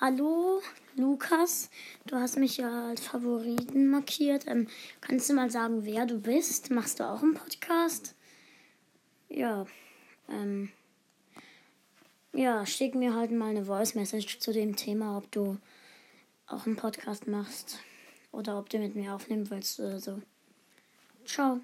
hallo Lukas, du hast mich ja als Favoriten markiert. Ähm, kannst du mal sagen, wer du bist? Machst du auch einen Podcast? Ja, ähm, ja, schick mir halt mal eine Voice Message zu dem Thema, ob du auch einen Podcast machst oder ob du mit mir aufnehmen willst oder so. Ciao.